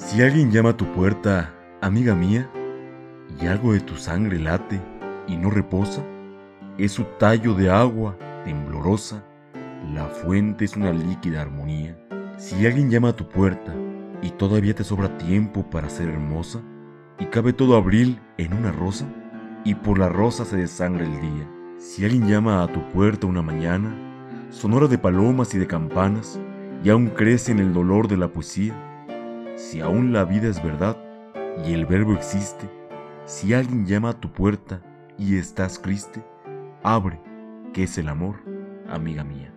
Si alguien llama a tu puerta, amiga mía, y algo de tu sangre late y no reposa, es su tallo de agua temblorosa, la fuente es una líquida armonía. Si alguien llama a tu puerta y todavía te sobra tiempo para ser hermosa, y cabe todo abril en una rosa, y por la rosa se desangra el día. Si alguien llama a tu puerta una mañana, sonora de palomas y de campanas, y aún crece en el dolor de la poesía, si aún la vida es verdad y el verbo existe, si alguien llama a tu puerta y estás triste, abre, que es el amor, amiga mía.